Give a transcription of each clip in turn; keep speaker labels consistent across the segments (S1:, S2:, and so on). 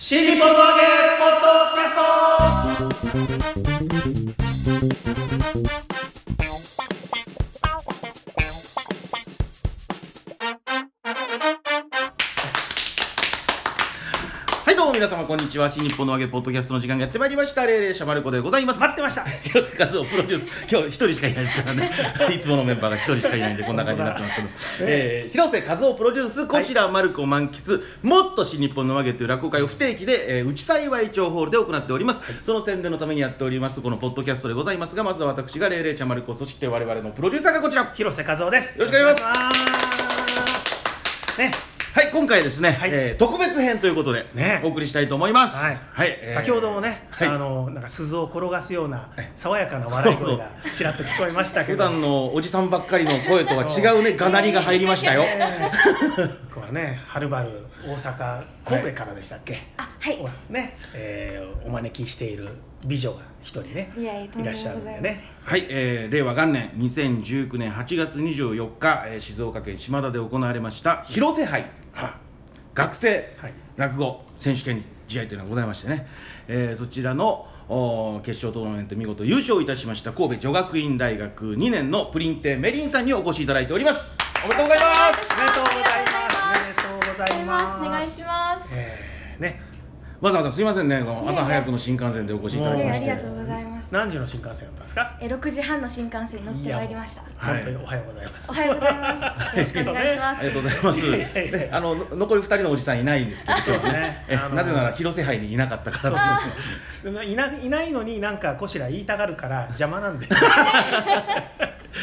S1: シリポトゲポッドキャスト。こんにちは。新日本の揚げポッドキャストの時間がやってまいりました。霊霊シャマルコでございます。待ってました。広瀬和夫プロデュース今日一人しかいないですからね。いつものメンバーが一人しかいないんでこんな感じになってますけど、えー広瀬和夫プロデュースこちらマルコ満喫。もっと新日本の揚げという落語会を不定期で、えー、内幸町ホールで行っております、その宣伝のためにやっておりますこのポッドキャストでございますがまずは私が霊霊ちゃんマルコそして我々のプロデューサーがこちら。
S2: 広瀬和夫です。
S1: よろしくお願いし
S2: ます。ね、
S1: はい、今回ですね、
S2: はい。
S1: えー特別編ということで、
S2: ね。
S1: お送りしたいと思います。
S2: はい。
S1: えー
S2: 先ほどもね、
S1: はい、
S2: あのなんか鈴を転がすような
S1: はい。
S2: 爽やかな笑い声がちらっと聞こえましたけど。
S1: 普段のおじさんばっかりの声とは違うね、がなりが入りましたよ。
S2: ねここはね、はるばる大阪神戸からでしたっけ？
S3: あはい。
S2: ね、えーお招きしている美女が一人ね
S3: い
S2: らっしゃるんでね。
S1: はい、えー令和元年2019年8月24日、えー静岡県島田で行われました広瀬杯、学生
S2: はい。
S1: 落語選手権試合というのがございましてね、えーそちらの決勝トーナメント見事優勝いたしました神戸女学院大学2年のプリンテメリンさんにお越しいただいております。おめでとうございます。
S2: おめでとうございます。おめでとうございます。
S3: お願いします。
S2: えーね、
S1: わざわざすいませんね、朝早くの新幹線でお越しいただきまして。
S3: えーありがとうございます
S2: 何時の新幹線だったんですか？
S3: え6時半の新幹線に乗ってまいりました
S1: はい
S2: 本当におはようございます。
S3: おはようございますよろしくお願いします
S1: ありがとうございます。あのの残り2人のおじさんいないんですけど、
S2: そうですね
S1: なぜなら広瀬杯にいなかったからです。
S2: いないのになんかこしら言いたがるから邪魔なんで。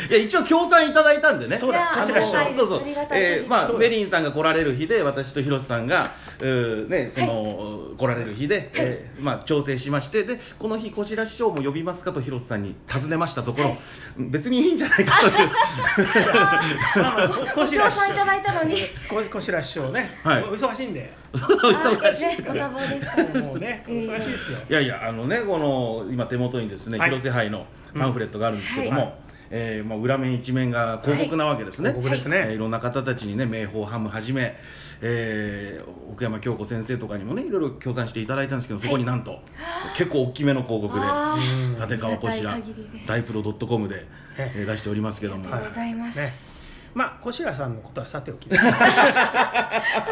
S1: いや一応協賛いただいたんでね。
S2: そうだ
S1: あのそうそうえーまあメリンさんが来られる日で私と広瀬さんがうーねその、来られる日で、えーまあ調整しましてでこの日こちら師匠も呼びますかと広瀬さんに尋ねましたところ、
S3: はい。
S1: 別にいいんじゃないかという。
S3: ご協賛いただいたのに。
S2: ここしら師匠ね、
S1: はい。
S2: お忙しいんで。
S1: お忙しい
S3: ねご多忙ですから
S2: もうね、お忙しいですよ。
S1: いやいや、あのね、この今、手元にですね、
S2: はい
S1: 広瀬杯のパンフレットがあるんですけども、えーまあ、裏面一面が広告なわけですね、
S2: はい広告ですね。
S1: えーいろんな方たちにね、名宝ハムはじめ、えー奥山京子先生とかにもね、いろいろ協賛していただいたんですけど、そこになんと、結構大きめの広告で、立川こちら大プロドットコムで、
S2: ね
S1: えー出しておりますけども、
S3: ありがとうございます。
S2: ね。まあ、こしらさんのことはさておき。
S3: さ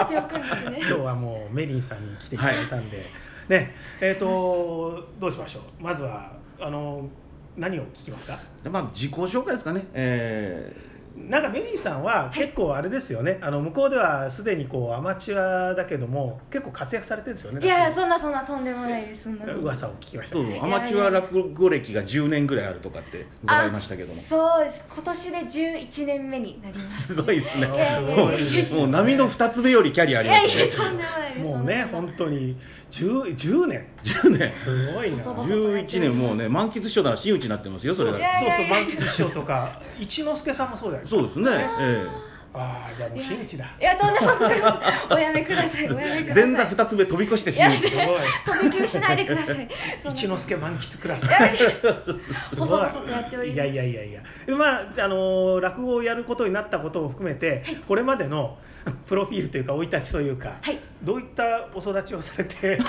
S3: ておくんですね。
S2: 今日はもうメリンさんに来ていただいたんで、ね、えっ、と、どうしましょう。まずは、あの、何を聞きますか？
S1: でまあ、自己紹介ですかね。えー。
S2: なんかメリーさんは結構あれですよね、あの向こうではすでにこうアマチュアだけども結構活躍されてるんですよね。
S3: いやいやそんなそんなとんでもないです。そんな
S2: 噂を聞きました。
S1: そう
S2: ね
S1: アマチュア落語歴が10年ぐらいあるとかって伺いましたけども。
S3: あ。そうです。今年で11年目になります。
S1: すごいですね。もうもう波の二つ目よりキャリアあ
S3: い
S1: りますね。
S3: やいや。とんでもないです。
S2: もうね本当に。10, 10年
S1: 10年。
S2: すごいな。
S3: 細々
S1: 11年もうね満喫師匠なら真打ちになってますよそれが
S2: そうそう満喫師匠とか一之輔さんもそうじゃないですか
S1: そうですね、え
S2: ああじゃあもう真打ちだ。
S3: いやとんでもない。おやめくださいおやめ
S1: え
S3: ください。
S1: 前座二つ目飛び越して真打ち
S2: すごい
S3: 飛び級しないでください。
S2: 一之輔満喫クラス。
S3: いやいや。
S2: すごいいやいやいやいや。でまああの落語をやることになったことを含めて、これまでの プロフィールというか生い立ちというか、
S3: はい。
S2: どういったお育ちをされて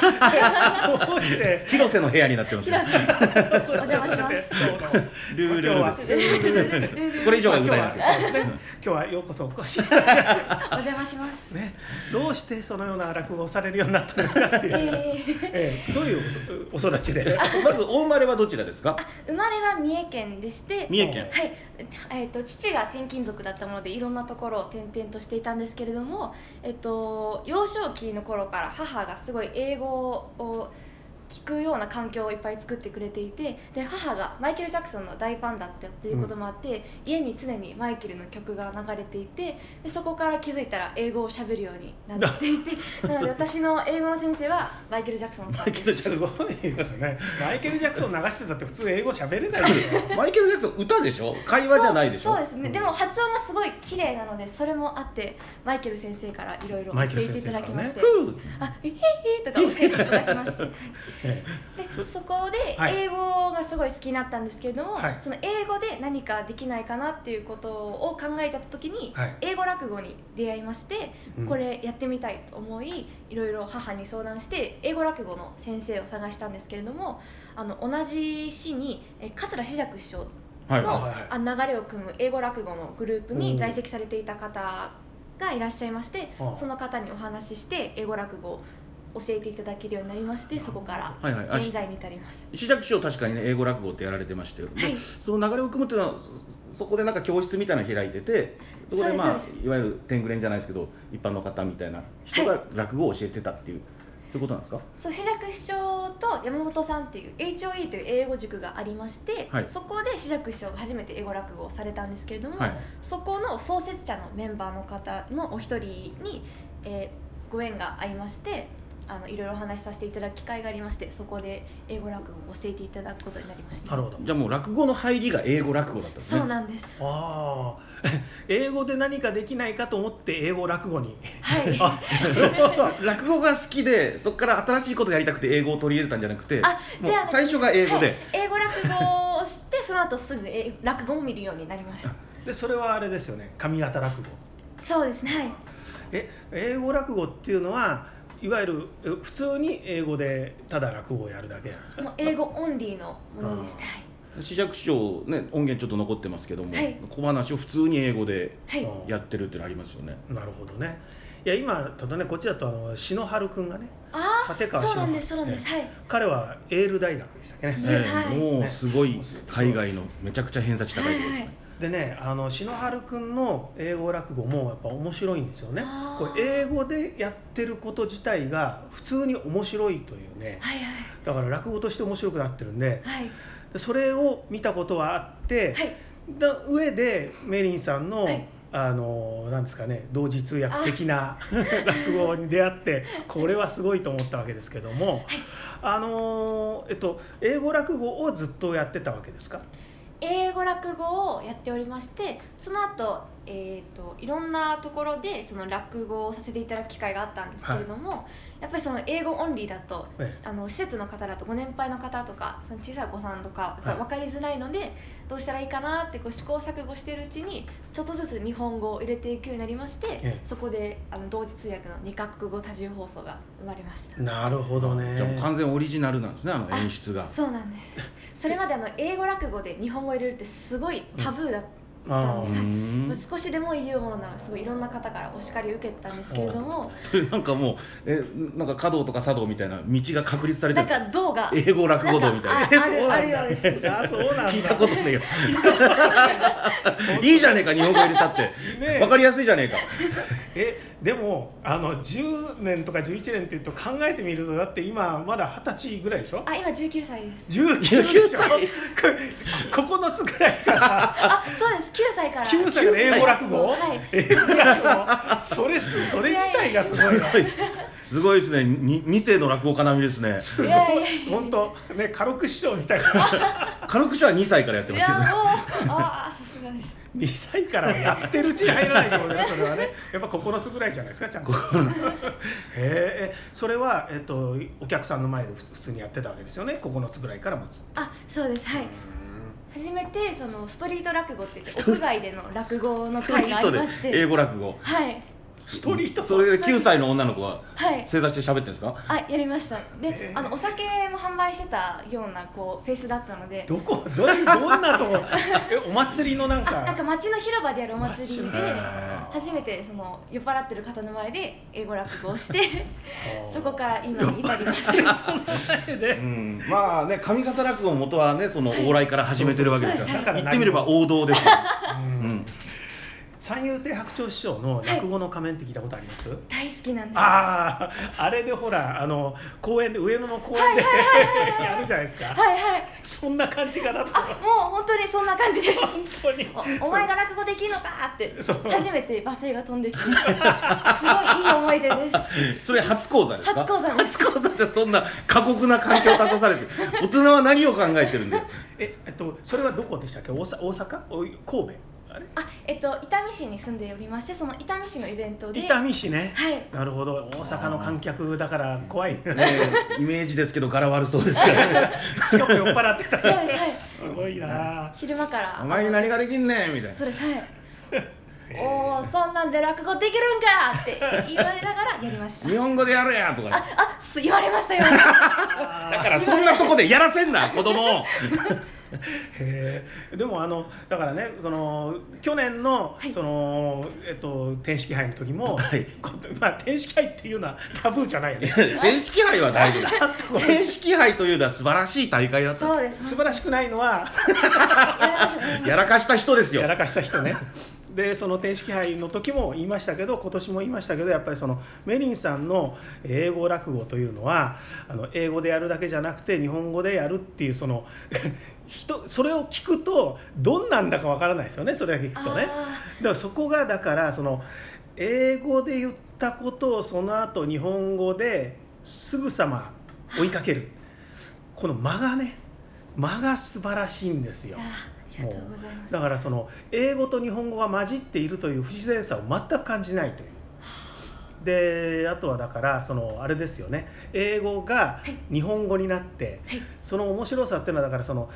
S2: どうして
S1: 広瀬の部屋になってます
S3: お邪魔します。
S1: ルール
S2: 今日は
S1: これ以上は歌えない
S2: 今日はそうですね今日はようこそお越し。いただい
S3: お邪魔します。
S2: てね、どうしてそのような落語をされるようになったんですかっていう、ええどういうおお育ちで？
S1: まずお生まれはどちらですか？
S3: あ生まれは三重県でして
S1: 三重県。
S3: はい、えっと父が転勤族だったものでいろんなところを転々としていたんですけれども、えっと、幼少期の頃から母がすごい英語を聞くような環境をいっぱい作ってくれていてで母がマイケル・ジャクソンの大ファンだったっていうこともあって、家に常にマイケルの曲が流れていてでそこから気づいたら英語をしゃべるようになっていて なので私の英語の先生はマイケル・ジャクソンさんです。
S2: すごいですね。マイケル・ジャクソン流してたって普通英語喋れないですよ
S1: マイケル・ジャクソン歌でしょ？会話じゃないでしょ？
S3: そうそうですね、でも発音がすごい綺麗なのでそれもあってマイケル先生からいろいろ教えていただきまして、
S1: ふう
S3: あ、えへへとか教えていただきまして、そこで
S2: はい。
S3: 英語がすごい好きになったんですけれども、
S2: はい。
S3: その英語で何かできないかなっていうことを考えた時に、
S2: はい。
S3: 英語落語に出会いまして、
S2: うん。
S3: これやってみたいと思いいろいろ母に相談して英語落語の先生を探したんですけれどもあの同じ市にえ桂志尺師匠
S1: はい
S3: の、流れを組む英語落語のグループに在籍されていた方がいらっしゃいましてその方にお話しして英語落語を教えていただけるようになりましてそこから現在に至ります。
S1: 石崎師匠確かにね英語落語ってやられてましたよ、で
S3: はい。
S1: その流れを組むっていうのはそそこでなんか教室みたいなの開いててそこでまあいわゆる天狗連じゃないですけど一般の方みたいな人が落語を教えてたっていう、そういうことなんですか？
S3: そう志尺師匠と山本さんっていう HOE という英語塾がありまして、
S1: はい。
S3: そこで志尺師匠が初めて英語落語をされたんですけれども、
S1: はい。
S3: そこの創設者のメンバーの方のお一人に、えーご縁がありましてあのいろいろお話しさせていただく機会がありましてそこで英語落語を教えていただくことになりました。
S2: なるほど。
S1: じゃあもう落語の入りが英語落語だったんですね。
S3: そうなんです。
S2: ああ 英語で何かできないかと思って英語落語に。
S3: はい。
S2: あ
S1: 落語が好きでそこから新しいことやりたくて英語を取り入れたんじゃなくて
S3: あ
S1: もう
S3: ではなく
S1: 最初が英語で、
S3: はい。英語落語をしてその後すぐ英落語を見るようになりました。
S2: でそれはあれですよね。上方落語。
S3: そうですねはい。
S2: え英語落語っていうのはいわゆるえ普通に英語でただ落語をやるだけなんですか？
S3: もう英語オンリーのものでしたはい
S1: 試着師匠ね音源ちょっと残ってますけども、
S3: はい。
S1: 小話を普通に英語でやってるっていうのありますよね、
S2: なるほどね。いや今ただねこっちだとあの篠原君がね
S3: ああ
S2: 立川
S3: そうなん
S2: 篠
S3: ですそうなんです、はい。
S2: 彼はエール大学でしたっけね、
S3: ね
S1: ええ
S3: はい
S1: もうすごい海外のめちゃくちゃ偏差値高いところですね、
S3: はいはい
S2: でねあの篠原君の英語落語もやっぱ面白いんですよね。これ英語でやってること自体が普通に面白いというね。
S3: はいはい。
S2: だから落語として面白くなってるんで。
S3: はい。
S2: でそれを見たことはあって、
S3: はい。
S2: だ上でメリンさんの、
S3: はい。
S2: あのなんですかね同時通訳的な 落語に出会ってこれはすごいと思ったわけですけども、あのえっと英語落語をずっとやってたわけですか？
S3: 英語落語をやっておりましてその後、えー、といろんなところでその落語をさせていただく機会があったんですけれども、やっぱりその英語オンリーだと、
S2: ええ。
S3: あの施設の方だとご年配の方とかその小さいお子さんとか
S2: はい
S3: 分かりづらいので、どうしたらいいかなってこう試行錯誤しているうちにちょっとずつ日本語を入れていくようになりまして、
S2: ええ。
S3: そこであの同時通訳の二カ国語多重放送が生まれました。
S2: なるほどね。
S1: じもう完全オリジナルなんですねあの演出が。
S3: あそうなんです。それまであの英語落語で日本語を入れるってすごいタブーだった。んです、
S2: あ
S1: ーうん。
S3: 少しでも言うものならすごいいろんな方からお叱りを受けたんですけれども。
S1: なんかもうえなんか華道とか茶道みたいな道が確立されてる
S3: なんか道が
S1: 英語落語道みたいな。
S3: ああるあるようです。
S2: あそうなんだ。
S1: 聞いたことねえよ。いいじゃねえか日本語入れたって、わかりやすいじゃねえか
S2: えでもあの10年とか11年っていうと考えてみるとだって今まだ二十歳ぐらいでしょ？
S3: あ今19歳です。
S2: 19でしょ
S1: 歳
S2: 9つぐらいから
S3: あそうです。9歳から。
S2: 9歳から。英語落語、
S3: はい。
S2: 英語落語。それそれ自体がすごい。な
S1: すごいですね。に二世の落語家並みですね。
S2: 本当ね軽く師匠みたいな。
S1: 軽くしは2歳からやって
S3: い
S1: ますけど
S2: 2歳からやってるうちに入らないとね それはね。やっぱ9つぐらいじゃないですかちゃんと。へえそれは、えっと、お客さんの前で普通にやってたわけですよね？9つぐらいから持つ
S3: あそうです。はい。初めてそのストリート落語って言って屋外での落語の会がありまして。
S1: 英語落語。
S3: はい
S2: ストリート
S1: それで9歳の女の子が
S3: はい。
S1: 正座して喋ってるんですか？
S3: あやりました。で、あのお酒も販売してたようなこうフェイスだったので。
S2: どこ？ど どんなとこ？えお祭りのなんか？
S3: あなんか街の広場でやるお祭りで初めてその酔っ払ってる方の前で英語落語をして そこから今に至ります
S2: 前で？
S1: うん、まあね上方落語の元はねその往来から始めてるわけですから、
S3: そうそうそう
S1: 言ってみれば王道ですよ、
S2: う
S1: うんん、
S2: 三遊亭白鳥師匠の落語の仮面って聞いたことあります、
S3: 大好きなんです。
S2: あああれでほらあの公園で上野の公園で
S3: はいはいはいはい
S2: やるじゃないですか、
S3: はいはい。
S2: そんな感じかなと。
S3: あもう本当にそんな感じです。
S2: 本当に。
S3: おお前が落語できるのかって初めて罵声が飛んできて。すごいいい思い出です。
S1: それ初講座ですか？
S3: 初講座です。
S1: 初講座でそんな過酷な環境を立たされて 大人は何を考えてるんだよ？
S2: ええっとそれはどこでしたっけ？大阪？神戸？あれ？
S3: あえっと伊丹市に住んでおりましてその伊丹市のイベントで。
S2: 伊丹市ね、
S3: はい。
S2: なるほど。大阪の観客だから怖いね。
S1: ねイメージですけど柄悪そうですから
S2: しかも酔っ払ってた。
S3: そうですはい。
S2: すごいな。
S3: 昼間から。
S1: お前に何ができんねんみたいな。
S3: それはい。おおそんなんで落語できるんかって言われながらやりました。
S1: 日本語でやれやとか。
S3: ああす言われましたよ。
S1: だからそんなとこでやらせんな子供を
S2: へえでもあのだからねその去年の、
S3: はい。
S2: そのえっと天式杯の時も、
S1: はい。
S2: こまあ天式杯っていうのはタブーじゃないよね。
S1: 天式杯は大丈夫。天式杯というのは素晴らしい大会だった。
S3: そうです
S2: 素晴らしくないのは
S1: やらかした人ですよ。
S2: やらかした人ねでその天式杯の時も言いましたけど今年も言いましたけどやっぱりそのメリンさんの英語落語というのはあの英語でやるだけじゃなくて日本語でやるっていうその 人それを聞くとどんなんだかわからないですよねそれだけ聞くとね。
S3: あ
S2: だからそこがだからその英語で言ったことをその後日本語ですぐさま追いかける。この間がね間が素晴らしいんですよ。
S3: あありがとう
S2: だからその英語と日本語が混じっているという不自然さを全く感じないという。であとはだからそのあれですよね。英語が日本語になって、
S3: はい。
S2: その面白さっていうのはだからその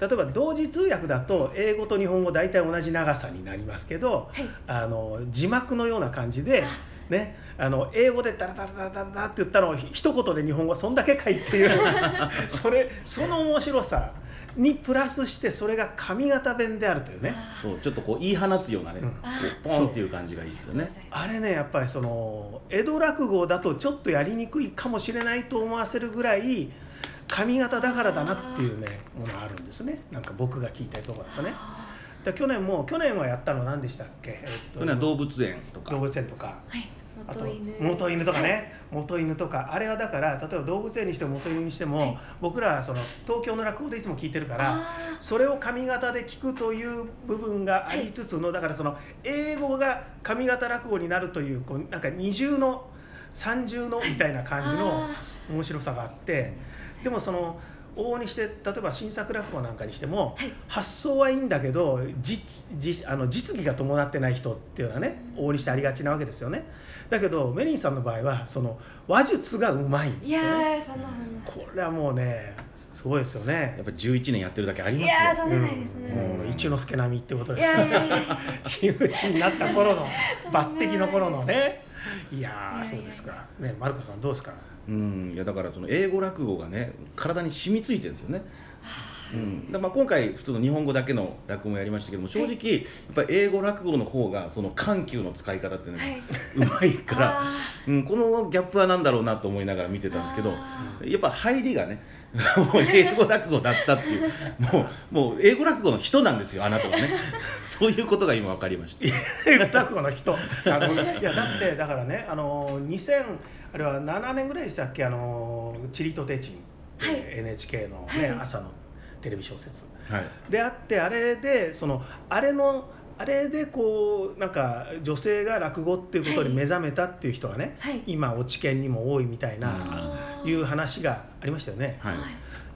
S2: 例えば同時通訳だと英語と日本語大体同じ長さになりますけど、
S3: はい。
S2: あの字幕のような感じで、ね、あの英語でダラダラダラダって言ったのをひ一言で日本語そんだけかいっていう それその面白さにプラスしてそれが上方弁であるというね。
S3: あ
S1: そうちょっとこう言い放つようなね、
S2: うん。
S1: こうポンっていう感じがいいですよね。
S2: あれねやっぱりその江戸落語だとちょっとやりにくいかもしれないと思わせるぐらい上方だからだなっていうねものがあるんですね。なんか僕が聞いたところだとね。
S3: あ
S2: で去年も去年はやったの何でしたっけ、えっと。
S1: これは動物園とか。
S2: 動物園とか。
S3: はい
S2: あと
S3: 元犬
S2: とかね、元犬とか。あれはだから例えば動物園にしても元犬にしても、
S3: はい。
S2: 僕らはその東京の落語でいつも聞いてるからそれを上方で聞くという部分がありつつの、だからその英語が上方落語になるというこうなんか二重の三重のみたいな感じの
S3: あ
S2: 面白さがあってでもその往々にして例えば新作落語なんかにしても、
S3: はい。
S2: 発想はいいんだけど実実あの実技が伴ってない人っていうのはね往々にしてありがちなわけですよねだけどメリンさんの場合はその話術がうまいんです
S3: いやそんなそんな
S2: これはもうねすごいですよね。
S1: やっぱ11年やってるだけあり
S3: い
S1: ますよ。
S3: やーとんでもないですね。
S2: もう一之輔並みってこと
S3: い
S2: です
S3: やいやいや。
S2: 真打ちになった頃の抜擢の頃のね。いやー
S3: いやいや
S2: そうですか。ねマルコさんどうですか？
S1: うん。いやだからその英語落語がね体に染みついてるんですよねうん、だまあ今回普通の日本語だけの落語もやりましたけども正直やっぱり英語落語の方がその緩急の使い方ってね、うまいから
S3: あ、
S1: うん、このギャップは何だろうなと思いながら見てたんですけど
S3: あ
S1: やっぱ入りがねもう英語落語だったっていうもうもう英語落語の人なんですよあなたはね。そういうことが今分かりました。
S2: 英語落語の人。あのいやだってだからねあの2000あれは7年ぐらいでしたっけ？あの「チリとテチン」
S3: はい。
S2: NHK の、ね
S3: はい。
S2: 朝のテレビ小説。
S1: はい。
S2: であってあれでそのあれのあれでこうなんか女性が落語っていうことに目覚めたっていう人がね、
S3: はい。
S2: 今落ち研にも多いみたいな、いう話がありましたよね、
S1: はい。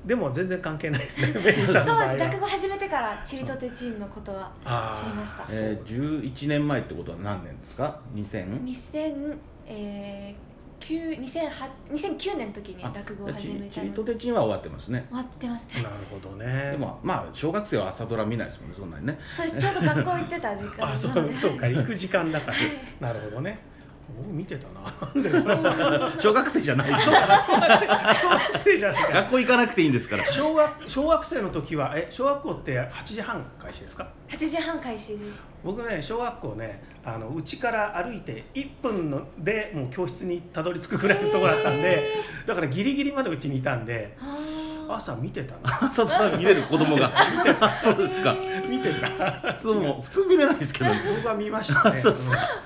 S2: でも全然関係ないですね。
S3: そう落語
S2: は
S3: 始めてからチリとテチンのことは知りました。
S1: えー、11年前ってことは何年ですか？2000?
S3: 2000えー、9 2008 2009年の時に落語を始めたの
S1: とテチンは終わってますね。
S3: 終わってますね。
S2: なるほどね。
S1: でもまあ小学生は朝ドラ見ないですもんねそんなにね。
S3: そ れちょうど学校行ってた時間
S2: あそう
S3: なので
S2: そうか行く時間だから。
S3: はい。
S2: なるほどねお見てたな。
S1: 小学生じゃない。
S2: 小学生じゃないか。
S1: 学校行かなくていいんですから。
S2: 小学小学生の時はえ小学校って8時半開始ですか
S3: ？8時半開始です。
S2: 僕ね小学校ねあの家から歩いて1分のでもう教室にたどり着くぐらいのところだったんでだからギリギリまでうちにいたんで
S3: あー
S2: 朝見てたな。
S1: 朝ドラ見れる子供が。そうですか。
S2: 見てた。
S1: 普通も普通見れないですけど。ね
S2: 僕は見ましたね、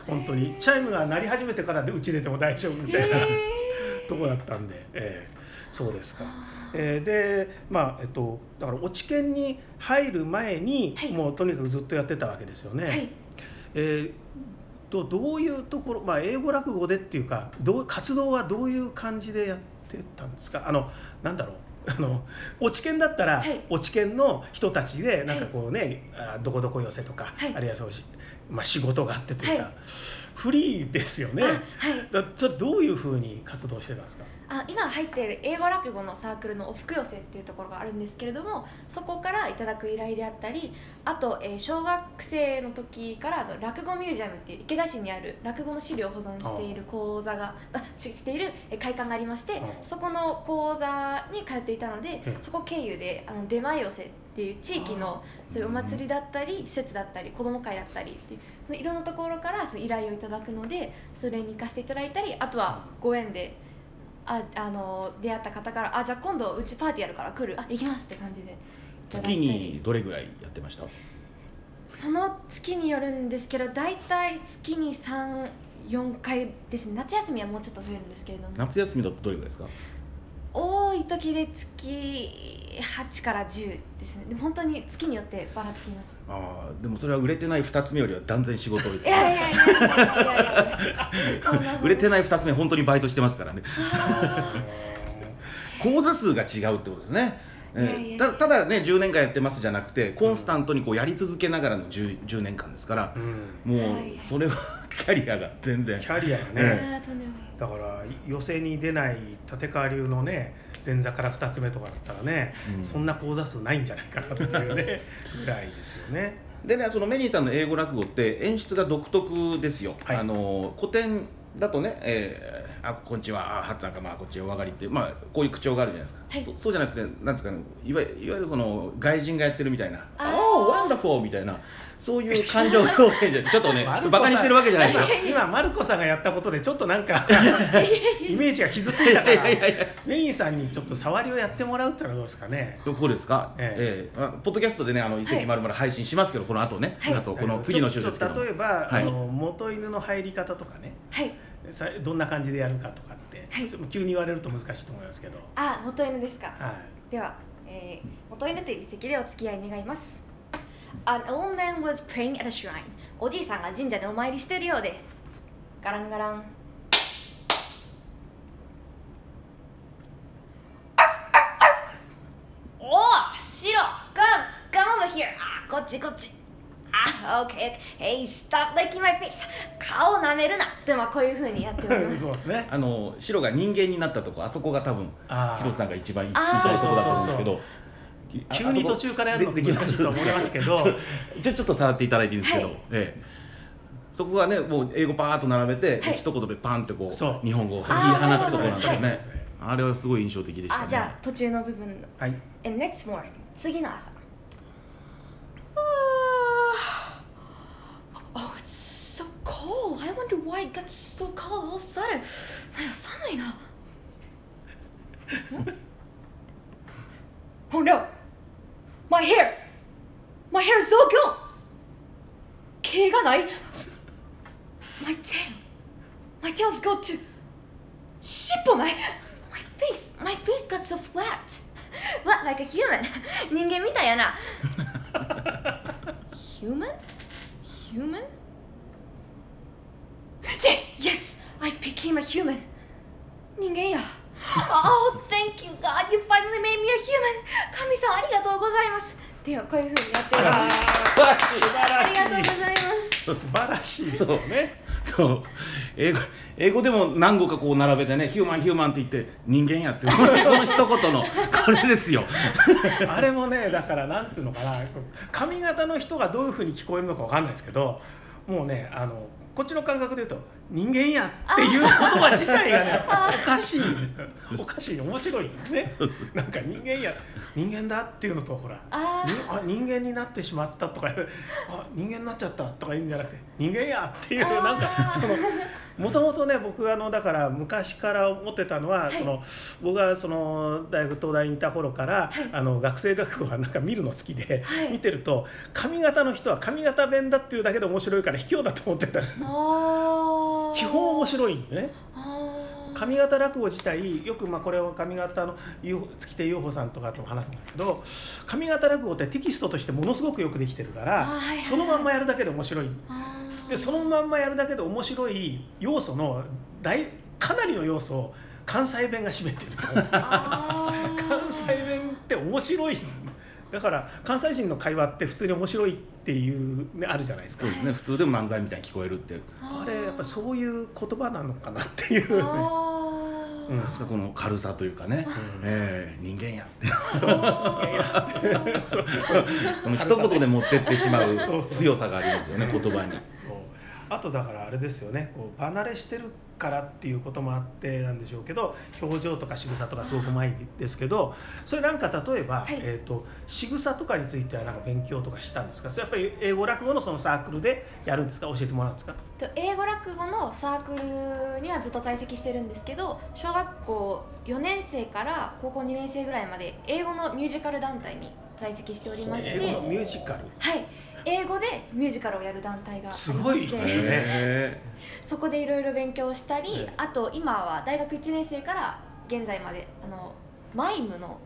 S2: 本当に。チャイムが鳴り始めてからでうち出ても大丈夫みたいな とこだったんで、ええ。そうですか、えーでまあえっとだから落ち研に入る前に、
S3: はい。
S2: もうとにかくずっとやってたわけですよね、
S3: はい。
S2: えーどどういうところ、まあ、英語落語でっていうかどう活動はどういう感じでやっってたんですか？あのなんだろうあの落ち研だったら、
S3: はい。
S2: 落ち研の人たちでなんかこうね、あどこどこ寄せとか、
S3: はい。
S2: あるいはそうし、まあ、仕事があってというか、
S3: はい
S2: フリーですよね、
S3: あはい。
S2: だそれどういうふうに活動してたんですか？
S3: あ今入っている英語落語のサークルのおふく寄せっていうところがあるんですけれどもそこからいただく依頼であったりあと、えー小学生の時からあの落語ミュージアムっていう池田市にある落語の資料を保存している講座があししているえー会館がありまして
S2: あ
S3: そこの講座に通っていたので
S2: うん
S3: そこ経由であの出前寄せっていう地域のそういうお祭りだったり施設だったり子ども会だったりっていうそのいろんなところからその依頼をいただくのでそれに行かせていただいたりあとはご縁でああの出会った方から「あじゃあ今度うちパーティーやるから来るあ行きます」って感じで。
S1: 月
S3: り。
S1: にどれぐらいやってました？
S3: その月によるんですけど大体月に34回ですね。夏休みはもうちょっと増えるんですけれども。
S1: 夏休みだとどれぐらいですか？
S3: 多い時で月8から10ですね。でも本当に月によってばらつきます。
S1: ああでもそれは売れてない2つ目よりは断然仕事です
S3: いやいやいやいやいや
S1: 売れてない2つ目本当にバイトしてますからね
S3: あ
S1: 講座数が違うってことですねたただね10年間やってますじゃなくてコンスタントにこうやり続けながらの 10, 10年間ですから
S2: う、ん。
S1: もう
S3: はい
S1: それは キャリアが全然。
S2: キャリアがね、だから寄席に出ない立川流のね前座から2つ目とかだったらね、
S1: うん。
S2: そんな講座数ないんじゃないかなっていうね ぐらいですよね。
S1: でねそのメニーさんの英語落語って演出が独特ですよ、
S2: はい。
S1: あの古典だとね、えーあこんにちはあハッツさんかまあこっちお上がりってまあこういう口調があるじゃないですか、
S3: はい。
S1: そそうじゃなくてなんですかねいわいわゆるその外人がやってるみたいな「
S3: あー。
S1: ワンダフォー」みたいなそういう感情表現じゃちょっとね バカにしてるわけじゃないですよ。
S2: 今今マルコさんがやったことでちょっとなんか イメージが傷ついたから芽りんさんにちょっと触りをやってもらうっていうのはどうですかね？
S1: どこですか、
S2: え
S1: え。ポッドキャストでね、あの一席まるまる配信しますけど、この後ね、
S3: はい。
S1: あとこの次の週ですけども、
S2: ちょっと例えば、
S1: はい。
S2: あの元犬の入り方とかね。
S3: はい。
S2: さどんな感じでやるかとかって、
S3: はい。
S2: 急に言われると難しいと思いますけど、
S3: あ元犬ですか？
S2: はい、
S3: では、えー、元犬という席でお付き合い願います An old man was praying at a shrine. おじいさんが神社でお参りしているようで。ガランガラン。おおシロ come come over here あこっちこっち。あ OK hey stop licking my face. 顔を舐めるな。でもこういうふうにやっております。
S2: そうですね。
S1: あの白が人間になったとこ、あそこが多分、
S2: あー。
S1: 広瀬さんが一番印
S3: あー
S1: 象のとこだと思うんですけど、あ
S2: 急に途中からやるの？
S1: ででき
S2: 難しいと思いますけど。
S1: ちょちょっと触っていただいていいんですけど、
S3: はい。
S1: ええ。そこはね、もう英語パーッと並べて、
S3: はい。
S1: 一言でパンってこ
S2: そう。
S1: う、日本語を言い放つところなんです
S2: はい
S1: ね。あれはすごい印象的でしたね。
S3: あじゃあ途中の部分の。
S2: はい。
S3: And next morning 次の朝。Oh, it's so cold. I wonder why it got so cold all of a sudden. oh no! My hair! My hair is all gone! 毛がない My tail! My tail's got to... 尻尾ない My face! My face got so flat! What, like a human? 人間みたいやな。Human? Human? Yes, yes, I became a human. 人間や。 Oh, thank you, God. You finally made me a human. 神さん、ありがとうございます。では、こういうふうにやってます。
S1: 素晴らしい
S3: ありがとうございます。
S2: 素晴らしいですね。
S1: そう英語英語でも何語かこう並べてね、ヒューマン、ヒューマンって言って、人間やって、このこの一言の、これですよ。
S2: あれもね、だからなんていうのかな、髪型の人がどういうふうに聞こえるのかわかんないですけど、もうね、あのこっちの感覚で言うと、人間やっていう言葉自体がね、
S3: あ
S2: おかしい、おかしい、面白いですね。なんか人間や、人間だっていうのと、ほら、
S3: あ
S2: 人間になってしまったとか、あ人間になっちゃったとか言うんじゃなくて、人間やっていう、なんか、その、もともとね、僕あのだから昔から思ってたのは、
S3: はい。
S2: その僕がその大学東大にいた頃から、
S3: はい。
S2: あの学生学部はなんか見るの好きで、
S3: はい。
S2: 見てると髪型の人は髪型弁だっていうだけで面白いから卑怯だと思ってた基本面白いんでね。髪型落語自体よくまあこれを髪型の月手雄穂さんとかとも話すんだけど髪型落語ってテキストとしてものすごくよくできてるから、そのまんまやるだけで面白いでそのまんまやるだけで面白い要素の大かなりの要素を関西弁が占めてる。関西弁って面白い。だから関西人の会話って普通に面白いっていう、ね、あるじゃないですか。
S1: そうですね。普通でも漫才みたいに聞こえるって。いう
S2: あれやっぱそういう言葉なのかなっていう、ね、うん。
S1: この軽さというかね、
S2: うん。
S1: えー人間やって。
S2: そ
S1: の一言で持ってってしまう強さがありますよね言葉に
S2: あとだからあれですよね。こう離れしてるからっていうこともあってなんでしょうけど表情とか仕草とかすごくうまいですけどそれなんか例えば、
S3: はい。
S2: えー、と仕草とかについてはなんか勉強とかしたんですか？それやっぱり英語落語のそのサークルでやるんですか？教えてもらうんですか？
S3: と英語落語のサークルにはずっと在籍してるんですけど小学校4年生から高校2年生ぐらいまで英語のミュージカル団体に在籍しておりまして。
S2: 英語のミュージカル？
S3: はい英語でミュージカルをやる団体がありまして
S2: すごいですね。
S1: へ
S3: そこでいろいろ勉強したり、
S2: ええ
S3: あと今は大学1年生から現在まであのマイムの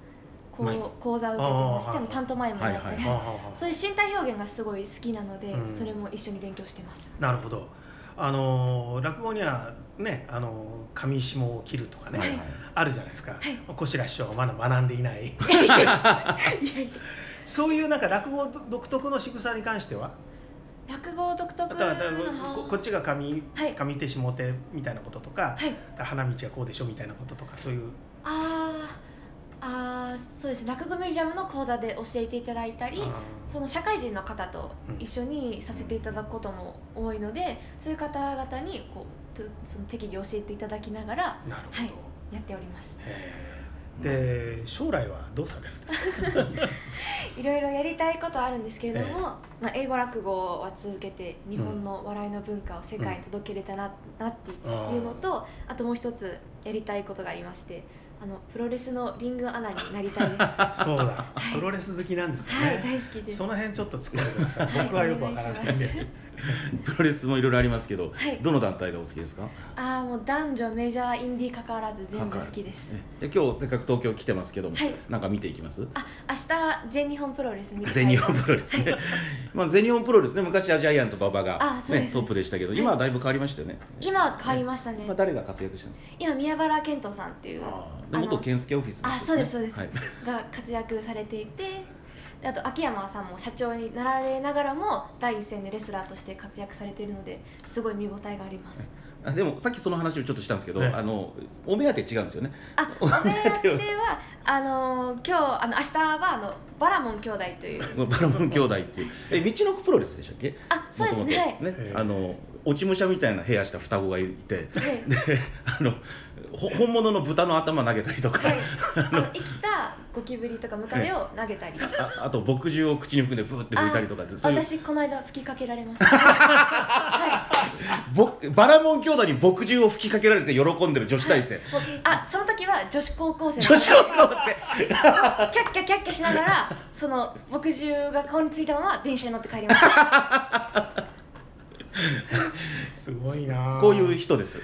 S3: 講座を受けてましてパントマイムをやったり、そういう身体表現がすごい好きなので、
S2: うん。
S3: それも一緒に勉強してます。
S2: なるほど。あの落語にはねあの上下を切るとかね、
S1: はい。はい
S2: あるじゃないですか、
S3: はい。
S2: 小白師匠がまだ学んでいない そういうなんか落語独特の仕草に関しては？
S3: 落語独特の
S2: ここっちが上,、
S3: はい。
S2: 上手下手みたいなこととか、
S3: はい。
S2: 花道がこうでしょみたいなこととかそういう。
S3: あーあーそうです。落語ミュージアムの講座で教えていただいたりその社会人の方と一緒にさせていただくことも多いので、そういう方々にこうとその適宜教えていただきながら
S2: なるほど。
S3: はい、やっております
S2: で将来はどうされるんですか？
S3: いろいろやりたいことはあるんですけれども、まあ、英語落語は続けて日本の笑いの文化を世界に届けれたらなっていうのと、あともう一つやりたいことがありましてあのプロレスのリングアナになりたいです。
S2: そうだ、
S3: はい。
S2: プロレス好きなんですよね、
S3: はい大好きです。
S2: その辺ちょっと突っ込んでください、
S3: はい
S2: 僕はよくわからないんで
S1: プロレスもいろいろありますけど、
S3: はい。
S1: どの団体がお好きですか？
S3: ああもう男女メジャーインディー関わらず全部好きです。
S1: えで今日せっかく東京来てますけども、
S3: はい。
S1: なんか見ていきます？
S3: あ明日全日本プロレス見て帰
S1: 全日本プロレスね、
S3: はい。
S1: まあ、全日本プロレスね昔はジャイアント馬場がねトップでしたけど
S3: はい。
S1: 今はだいぶ変わりましたよね、
S3: 今は変わりましたね。
S1: まあ、誰が活躍したの？
S3: 今宮原健人さんっていう。
S1: 元健介オフィスの
S3: あ
S1: 人
S3: そうですそうです、
S1: はい。
S3: が活躍されていてであと秋山さんも社長になられながらも第一線でレスラーとして活躍されているのですごい見応えがあります。
S1: あでもさっきその話をちょっとしたんですけど、
S2: ね
S1: あのお目当て違うんですよね。
S3: あ お目当て
S1: を
S3: はあの今日あの明日はあのバラモン兄弟という。
S1: バラモン兄弟っていう。え道のくプロレスでしたっけ？
S3: あそうですね。
S1: 元々
S3: はい。
S1: あの落ち武者みたいな部屋した双子がいて、
S3: はい。
S1: であのほ本物の豚の頭投げたりとか、
S3: はい、あ
S1: あの
S3: の生きたゴキブリとかムカデを投げたり、
S1: ああと牧汁を口に含んでブーって拭いたりとか
S3: 私この間吹きかけられました。は い
S1: ぼバラモン兄弟に牧汁を吹きかけられて喜んでる女子大生、
S3: もうあその時は女子高校生
S1: 女子高校生。
S3: キャッキャキャッキャしながらその牧汁が顔についたまま電車に乗って帰りました
S2: すごいな。あ
S1: こういう人です。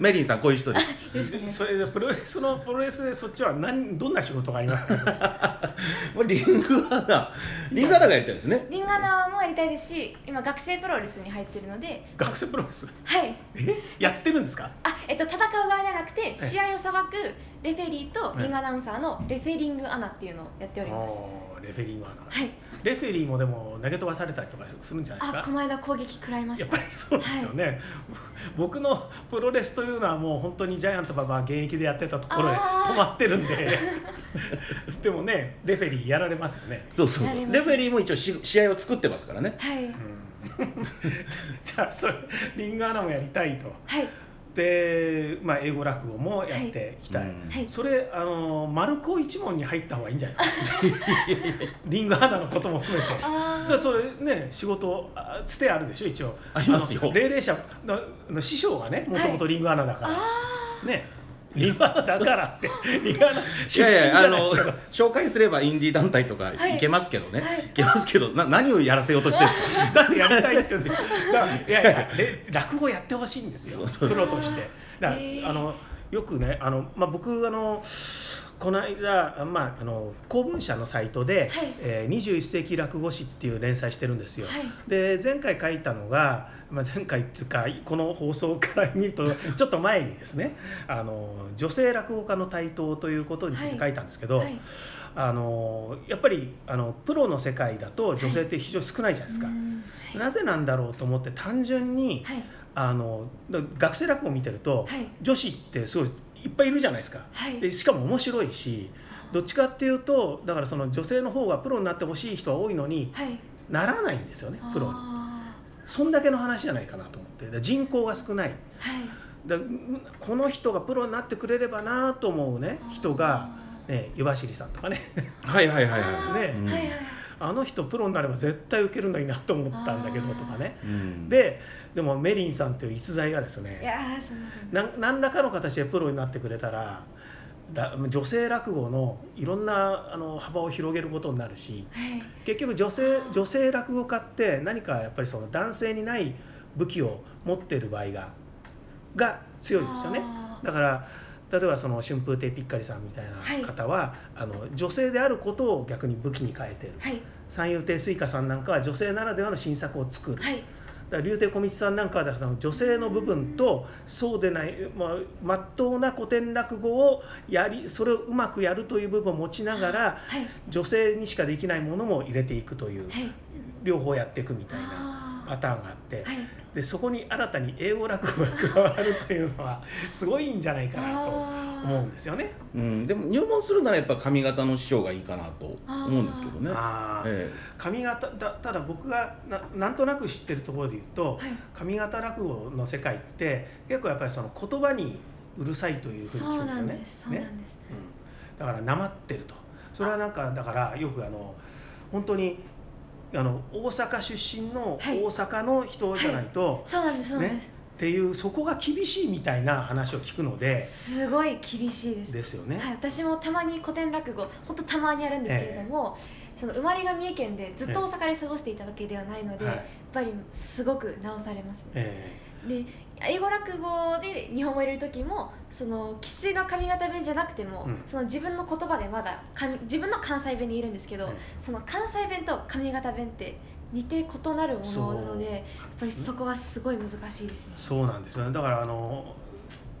S1: メリンさんこういう人です。
S2: それでプロレスのプロレスでそっちは何どんな仕事がありますか？
S1: もうリングアナリングアナがやりたいですね。
S3: リンガナもやりたいですし今学生プロレスに入ってるので。
S2: 学生プロレス？
S3: はい。
S2: え？やってるんですか？
S3: あえっと、戦う側ではなくて
S2: え
S3: 試合を裁くレフェリーとリングアナウンサーのレフェリングアナっていうのをやっております。
S2: レフェリングアナ。
S3: はい
S2: レフェリーもでも投げ飛ばされたりとかするんじゃないですか？
S3: あこの間攻撃食らいました。
S2: やっぱりそうですよね、僕のプロレスというのはもう本当にジャイアント馬場が現役でやってたところへ止まってるんで。でもねレフェリーやられますよね、
S1: そうそうレフェリーも一応し試合を作ってますからね。
S3: はい、
S2: うん。じゃあそれリングアナもやりたいと。
S3: はい
S2: で、まあ、英語落語もやってい。きたい、
S1: はい。
S2: それあの丸子一門に入った方がいいんじゃないですか。リングアナのことも含めて。だからそれね仕事あつてあるでしょ一応。
S1: ありますよ。
S2: の霊々者のの師匠がねもともとリングアナだから、
S3: あ
S2: ねリングアナだからってリングアナ
S1: いやいやあの紹介すればインディー団体とか
S3: はい。
S1: 行けますけどね、
S3: はい。
S1: 行けますけどな何をやらせようとしてるんですか
S2: だってやりたいって言うんでだか？ら いやいやれ落語やってほしいんですよ。プロとして。だからあのよくねあの、まあ、僕あのこの間、まあ、あの公文社のサイトで、
S3: はい。
S2: えー21世紀落語史っていう連載してるんですよ、
S3: はい。
S2: で前回書いたのが、まあ、前回っていうかこの放送から見ると ちょっと前にですねあの女性落語家の台頭ということについて書いたんですけど、
S3: はい。
S2: あのやっぱりあのプロの世界だと女性って非常に少ないじゃないですか、
S3: うん。
S2: なぜなんだろうと思って単純に、
S3: はい。
S2: あのだ学生落語を見てると、
S3: はい。
S2: 女子ってすごいいっぱいいるじゃないですか、
S3: はい。
S2: でしかも面白いしどっちかっていうとだからその女性の方がプロになってほしい人は多いのに
S3: はい。
S2: ならないんですよねプロに。
S3: あ
S2: そんだけの話じゃないかなと思って。で人口が少ない。
S3: ーはい。
S2: でこの人がプロになってくれればなと思うね人が、ね、湯走さんとかね。
S1: はいはいはい
S3: あ
S1: はい。
S2: ね
S3: ー。はいはいはい
S2: あの人プロになれば絶対受けるのになと思ったんだけどとかね。
S1: うん、
S2: ででもメリンさんという逸材がですね何らかの形でプロになってくれたらら女性落語のいろんなあの幅を広げることになるし
S3: はい。
S2: 結局女性女性落語家って何かやっぱりその男性にない武器を持っている場合がが強いですよね。だから例えばその春風亭ピッカリさんみたいな方は、あの女性であることを逆に武器に変えてる、
S3: はい。
S2: 三遊亭水花さんなんかは女性ならではの新作を作る、
S3: はい。
S2: 竜亭小道さんなんかはの女性の部分とそうでないまあ真っ当な古典落語をやりそれをうまくやるという部分を持ちながら、
S3: はい。
S2: 女性にしかできないものも入れていくという、
S3: はい。
S2: 両方やっていくみたいなパターンがあって、
S3: はい。
S2: でそこに新たに英語落語が加わるというのはすごいんじゃないかなと思うんですよね。
S1: うん、でも入門するならやっぱ髪型の師匠がいいかなと思うんですけどね。
S2: あー。
S1: え
S2: 髪型だただ僕がななんとなく知ってるところで言うと、
S3: はい。
S2: 上方落語の世界って結構やっぱりその言葉にうるさいというふうに聞くんですよね。
S3: そうなんですそうなんです。
S2: うん。だからなまってると。それはなんかだからよくあの本当にあの大阪出身の
S3: はい。
S2: 大阪の人じゃないと、
S3: そうなんですそうなんです、
S2: ねっていうそこが厳しいみたいな話を聞くのです
S3: ごい厳しいです。
S2: ですよね。
S3: はい、私もたまに古典落語本当たまにやるんですけれども、その生まれが三重県でずっと大阪で過ごしていたわけではないので、
S2: はい
S3: やっぱりすごく直されますね、
S2: え
S3: で英語落語で日本語を入れる時もその生粋の上方弁じゃなくても、
S2: うん。
S3: その自分の言葉でまだ自分の関西弁にいるんですけど、
S2: はい
S3: その関西弁と上方弁って似て異なるものなのでやっぱりそこはすごい難しいですね。
S2: そうなんですよね。だからあの、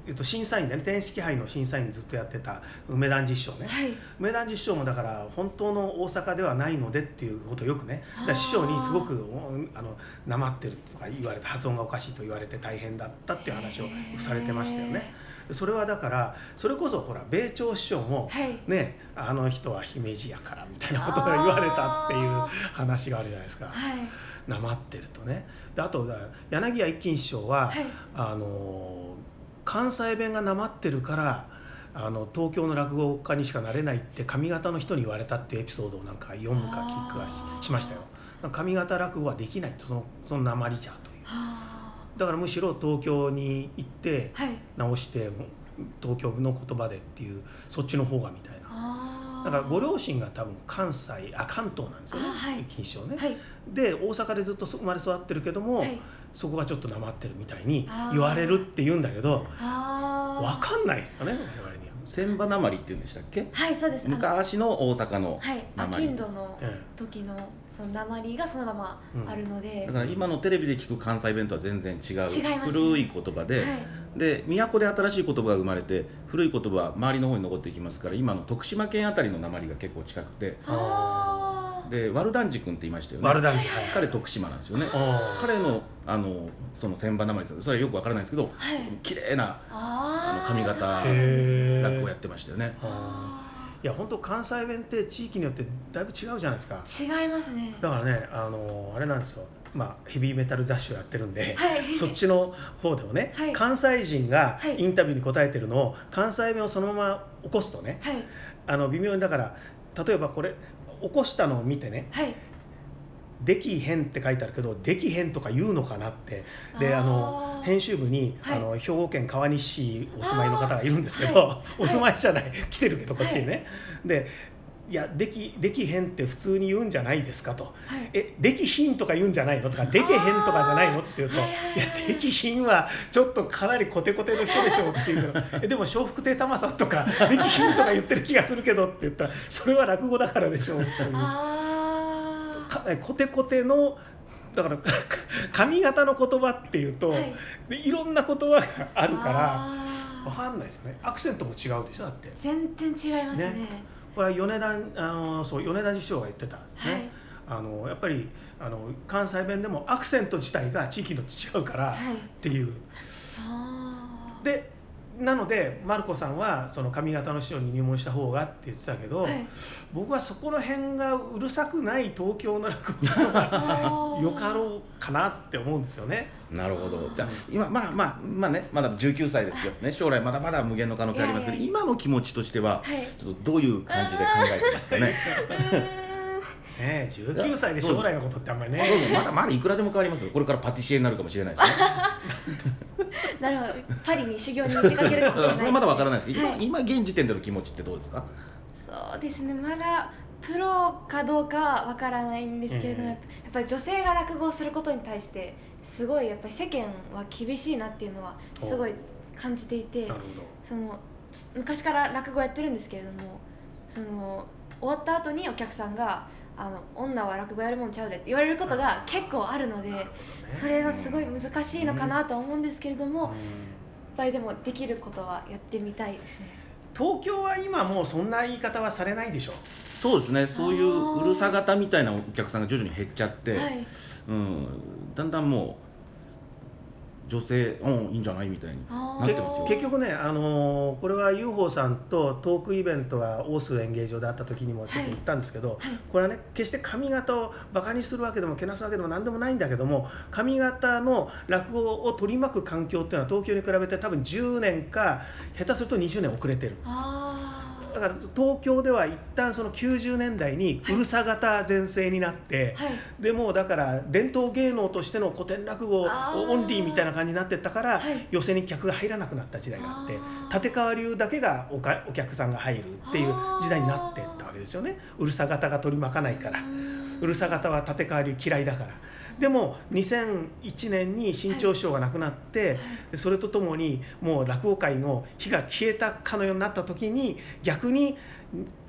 S2: えっと、審査員でね。天式杯の審査員ずっとやってた。梅団実師匠ね、
S3: はい。
S2: 梅団実師匠もだから本当の大阪ではないのでっていうことをよくね。師匠にすごくおあのなまってるとか言われて発音がおかしいと言われて大変だったっていう話をされてましたよね。それはだからそれこそほら米朝師匠も、
S3: はい。
S2: ねあの人は姫路やからみたいなことが言われたっていう話があるじゃないですか。
S3: はい。
S2: なまってるとね。であとだ柳家一金師匠は、
S3: はい。
S2: あの関西弁がなまってるからあの東京の落語家にしかなれないって上方の人に言われたっていうエピソードをなんか読むか聞くかししましたよ。上方落語はできないとそのそのなまりじゃという。
S3: は
S2: だからむしろ東京に行って直して東京の言葉でっていうそっちの方がみたいな。
S3: あ
S2: だからご両親が多分関西あ関東なんですよね。
S3: あはい。
S2: 一金師匠ね、
S3: はい。
S2: で大阪でずっと生まれ育ってるけども、
S3: はい
S2: そこがちょっとなまってるみたいに言われるって言うんだけど
S3: あ
S2: 分かんないですよね我々には。
S1: 千葉なまりっていうんでしたっけ？
S3: はいそうです。
S1: 昔の大阪の
S3: はい。
S1: なまり、
S3: 商人の
S2: え
S3: 時のその鉛がそのままあるので、
S1: だから今のテレビで聞く関西弁とは全然違う
S3: 違いますね。
S1: 古い言葉で、
S3: はい。
S1: で都で新しい言葉が生まれて古い言葉は周りの方に残っていきますから今の徳島県あたりの鉛が結構近くて。
S3: あー
S1: でワルダンジ君って言いましたよね。
S2: ワルダンジはい。
S1: 彼徳島なんですよね。彼のあのその千葉なまりそれはよくわからないんですけど、
S3: はい。
S1: 綺麗なあの髪型
S2: へー。
S1: 落語をやってましたよね。
S2: あいや本当関西弁って地域によってだいぶ違うじゃないですか。
S3: 違いますね。
S2: だからねあのあれなんですよ。まあヘビーメタル雑誌をやってるんで、
S3: はい。
S2: そっちの方でもね、
S3: はい。
S2: 関西人が
S3: はい。
S2: インタビューに答えてるのを関西弁をそのまま起こすとね、
S3: はい。
S2: あの微妙にだから例えばこれ起こしたのを見てね
S3: はい「
S2: できへん」って書いてあるけど「できへん」とか言うのかなって。であの編集部に、
S3: はい。
S2: あの兵庫県川西市お住まいの方がいるんですけど、
S3: はい。
S2: お住まいじゃない、来てるけどこっちにね、でいやできできへんって普通に言うんじゃないですかと、
S3: はい。
S2: えできひんとか言うんじゃないのとかでけへんとかじゃないのって言うと、
S3: はい
S2: やできひんはちょっとかなりコテコテの人でしょうっていうのえでも笑福亭玉さんとかできひんとか言ってる気がするけどって言ったらそれは落語だからでしょうっていう。コテコテのだからか 髪型の言葉っていうと、
S3: はい。
S2: でいろんな言葉があるから
S3: あー。
S2: わかんないですよね。アクセントも違うでしょだって。
S3: 全然違いますね
S2: これは米田あのそう米田師匠が言ってたんですね、
S3: はい。
S2: あのやっぱりあの関西弁でもアクセント自体が地域の違うから
S3: はい。
S2: っていう、
S3: あー。
S2: でなのでマルコさんはその上方の師匠に入門した方がって言ってたけど、
S3: はい
S2: 僕はそこの辺がうるさくない東京の落語がよかろうかなって思うんですよね。
S1: なるほど。じゃあ今まあまあまあねまだ19歳ですよね。将来まだまだ無限の可能性ありますけど、今の気持ちとしては、
S3: はい
S1: ちょっとどういう感じで考えてますかね。
S3: う
S2: ねえ19歳で将来のことってあんまり
S1: そうそう
S2: ね。
S1: まだまだいくらでも変わりますよ。これからパティシエになるかもしれない ですね。
S3: なるほどパリに修行に出かけるかもしれない
S1: これまだわからないです。今
S3: はい
S1: 今現時点での気持ちってどうですか？
S3: そうですねまだプロかどうかはわからないんですけれども、
S2: うん
S3: やっぱり女性が落語をすることに対してすごいやっぱり世間は厳しいなっていうのはすごい感じていて
S2: なるほど
S3: その昔から落語やってるんですけれどもその終わった後にお客さんが「あの女は落語やるもんちゃうで」って言われることが結構あるので、
S2: ね
S3: それはすごい難しいのかなとは思うんですけれども、
S2: うん
S3: いっぱいでもできることはやってみたいですね。
S2: 東京は今もうそんな言い方はされないでしょ？
S1: そうですね。そういううるさ型みたいなお客さんが徐々に減っちゃって、
S3: はい
S1: うんだんだんもう女性うんいいんじゃないみたいになってますよ。
S2: 結局ね、あのーこれは UFO さんとトークイベントが大須演芸場であった時にもちょっと言ったんですけど、
S3: はい
S2: これはね決して髪型をバカにするわけでもけなすわけでも何でもないんだけども髪型の落語を取り巻く環境っていうのは東京に比べて多分10年か下手すると20年遅れてる。
S3: あ
S2: だから東京では一旦その90年代にうるさ型全盛になって、
S3: はい。
S2: でもうだから伝統芸能としての古典落語オンリーみたいな感じになってったから、
S3: はい。
S2: 寄席に客が入らなくなった時代があって立川流だけがおかお客さんが入るっていう時代になってったわけですよね。うるさ型が取り巻かないから。
S3: うん。
S2: うるさ型は立川流嫌いだからでも2001年に新潮師匠が亡くなって、それとともにもう落語界の火が消えたかのようになった時に逆に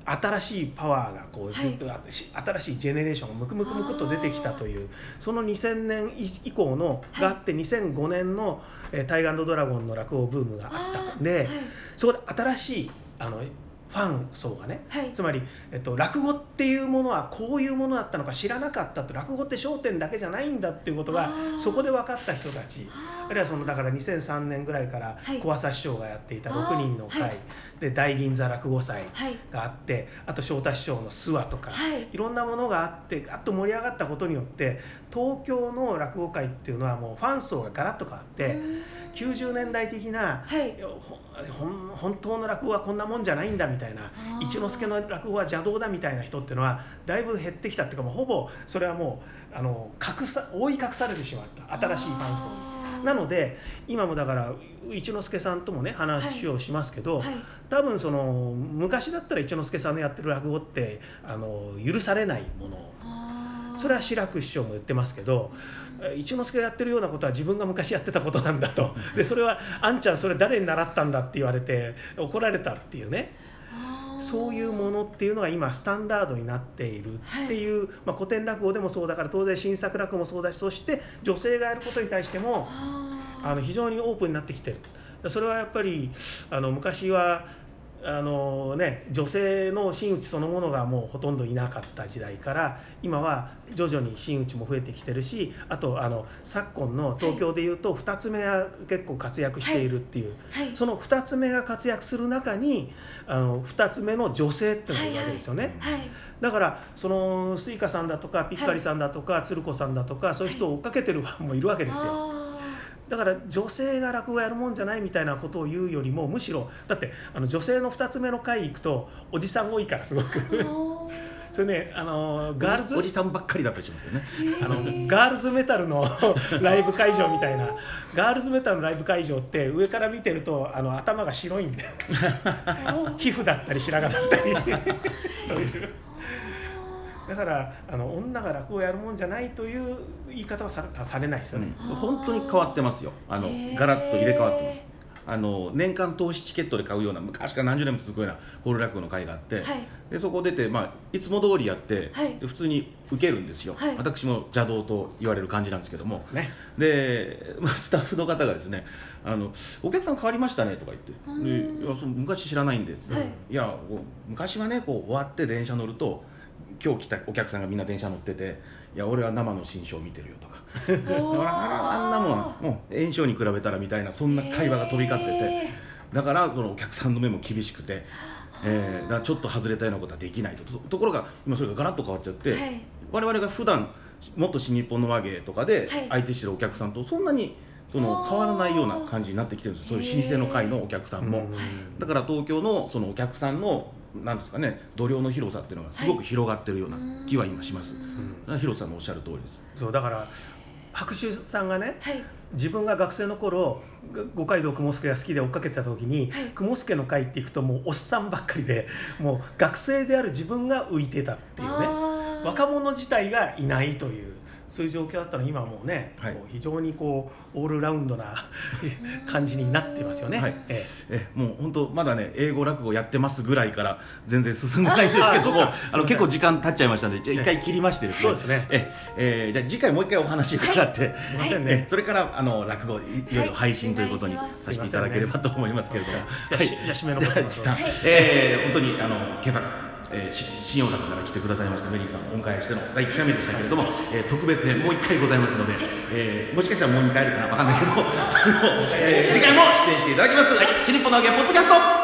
S2: 新しいパワーがこう
S3: はい
S2: ずっと新しいジェネレーションがムクムクムクっと出てきたというその2000年以降の
S3: はい
S2: があって2005年の「えータイガードラゴン」の落語ブームがあったんで、そこで新しいあのファン層がね、
S3: はい。
S2: つまり、えっと、落語っていうものはこういうものだったのか知らなかったと落語って焦点だけじゃないんだっていうことがそこで分かった人たち。
S3: あ
S2: るいはそのだから2003年ぐらいから
S3: はい。
S2: 小朝師匠がやっていた
S3: あー。
S2: 6人の会、
S3: はい。
S2: で大銀座落語祭
S3: はい。
S2: があってあと翔太師匠の諏訪とか、
S3: はい。
S2: いろんなものがあってガッと盛り上がったことによって東京の落語界っていうのはもうファン層がガラッと変わって。
S3: うん
S2: 90年代的な、
S3: はい。
S2: 本当の落語はこんなもんじゃないんだみたいな一之輔の落語は邪道だみたいな人っていうのはだいぶ減ってきたっていうかもうほぼそれはもうあの隠さ覆い隠されてしまった新しいファン層に。なので今もだから一之輔さんともね話をしますけど、
S3: はい。はい。
S2: 多分その昔だったら一之輔さんのやってる落語ってあの許されないものそれは志らく師匠も言ってますけどえ一之輔がやってるようなことは自分が昔やってたことなんだと。でそれは「あんちゃんそれ誰に習ったんだ」って言われて怒られたっていうね。そういうものっていうのが今スタンダードになっているっていう、まあ、古典落語でもそうだから当然新作落語もそうだしそして女性がやることに対しても
S3: あ
S2: の非常にオープンになってきてる。それはやっぱりあの昔はあの、ね、女性の真打ちそのものがもうほとんどいなかった時代から今は徐々に真打ちも増えてきてるしあとあの昨今の東京でいうと2つ目が結構活躍しているっていう、
S3: はい
S2: その2つ目が活躍する中にあの2つ目の女性っていうのがいるわけですよね。
S3: はいはい。
S2: だからそのスイカさんだとかピッカリさんだとか、鶴子さんだとかそういう人を追っかけてるファンもいるわけですよ。
S3: あ
S2: だから女性が落語やるもんじゃないみたいなことを言うよりもむしろだってあの女性の2つ目の会行くとおじさん多いからすごく。
S3: ー。
S2: それねあのガールズ
S1: おじさんばっかりだったりしますよね。
S2: あのガールズメタルの ライブ会場みたいな。ガールズメタルのライブ会場って上から見てるとあの頭が白いんだよ。皮膚だったり白髪だったり。そういうだからあの女が落語をやるもんじゃないという言い方はさされないですよね、
S1: うん。本当に変わってますよ。あのガラッと入れ替わってます。あの年間投資チケットで買うような昔から何十年も続くようなホール落語の会があって、
S3: はい。
S1: でそこ出て、まあ、いつも通りやって、
S3: はい。
S1: で普通に受けるんですよ、
S3: はい。
S1: 私も邪道と言われる感じなんですけども、
S2: ね。
S1: で、まあ、スタッフの方がですねあの「お客さん変わりましたね」とか言って。
S3: うん
S1: でいやその昔知らないんで」
S3: はい。
S1: いや昔はねこう終わって電車乗ると今日来たお客さんがみんな電車乗ってて「いや俺は生の新章見てるよ」とか。ああんなもんはもう炎症に比べたらみたいなそんな会話が飛び交って
S3: へ
S1: てだからそのお客さんの目も厳しくて、えーだからちょっと外れたようなことはできないと。とところが今それがガラッと変わっちゃって、
S3: はい。
S1: 我々が普段もっと新日本の和芸とかで
S3: はい。
S1: 相手してるお客さんとそんなにその変わらないような感じになってきてるんですよ。そういう老舗の会のお客さんも。
S2: うん
S1: だから東京のそのお客さんのなんですかね度量の広さっていうのがすごく広がってるような気は今します、
S2: ん。
S1: だから広瀬さんのおっしゃる通りです。
S2: そうだから白秋さんがね、
S3: はい。
S2: 自分が学生の頃が五街道雲助が好きで追っかけてた時に、
S3: はい。
S2: 雲助の会って行くともうおっさんばっかりでもう学生である自分が浮いてたっていうね。若者自体がいないというそういう状況だったのに今はもうね、
S1: はい。
S2: こう非常にこうオールラウンドな感じになってますよね。
S1: はい。
S2: え
S1: え。もう本当まだね英語落語やってますぐらいから全然進んでないんですけども
S2: あ
S1: あの結構時間経っちゃいましたのでじゃあ一回切りましてですね。
S2: そうですね。
S1: ええ。ーじゃあ次回もう一回お話伺って、
S2: すいませんね。
S1: えそれからあの落語いいよいよ配信ということにさせていただければと思いますけれども、
S2: じゃあしじゃあ締めの言葉を。
S1: じゃあえー本当にあの今朝えー新大阪から来てくださいましたメリーさんをお迎えしての第1回目でしたけれども、えー特別編もう1回ございますので、えーもしかしたらもう2回あるかなわかんないけど、あのえー次回も出演していただきます。はい、シリポの揚げポッドキャスト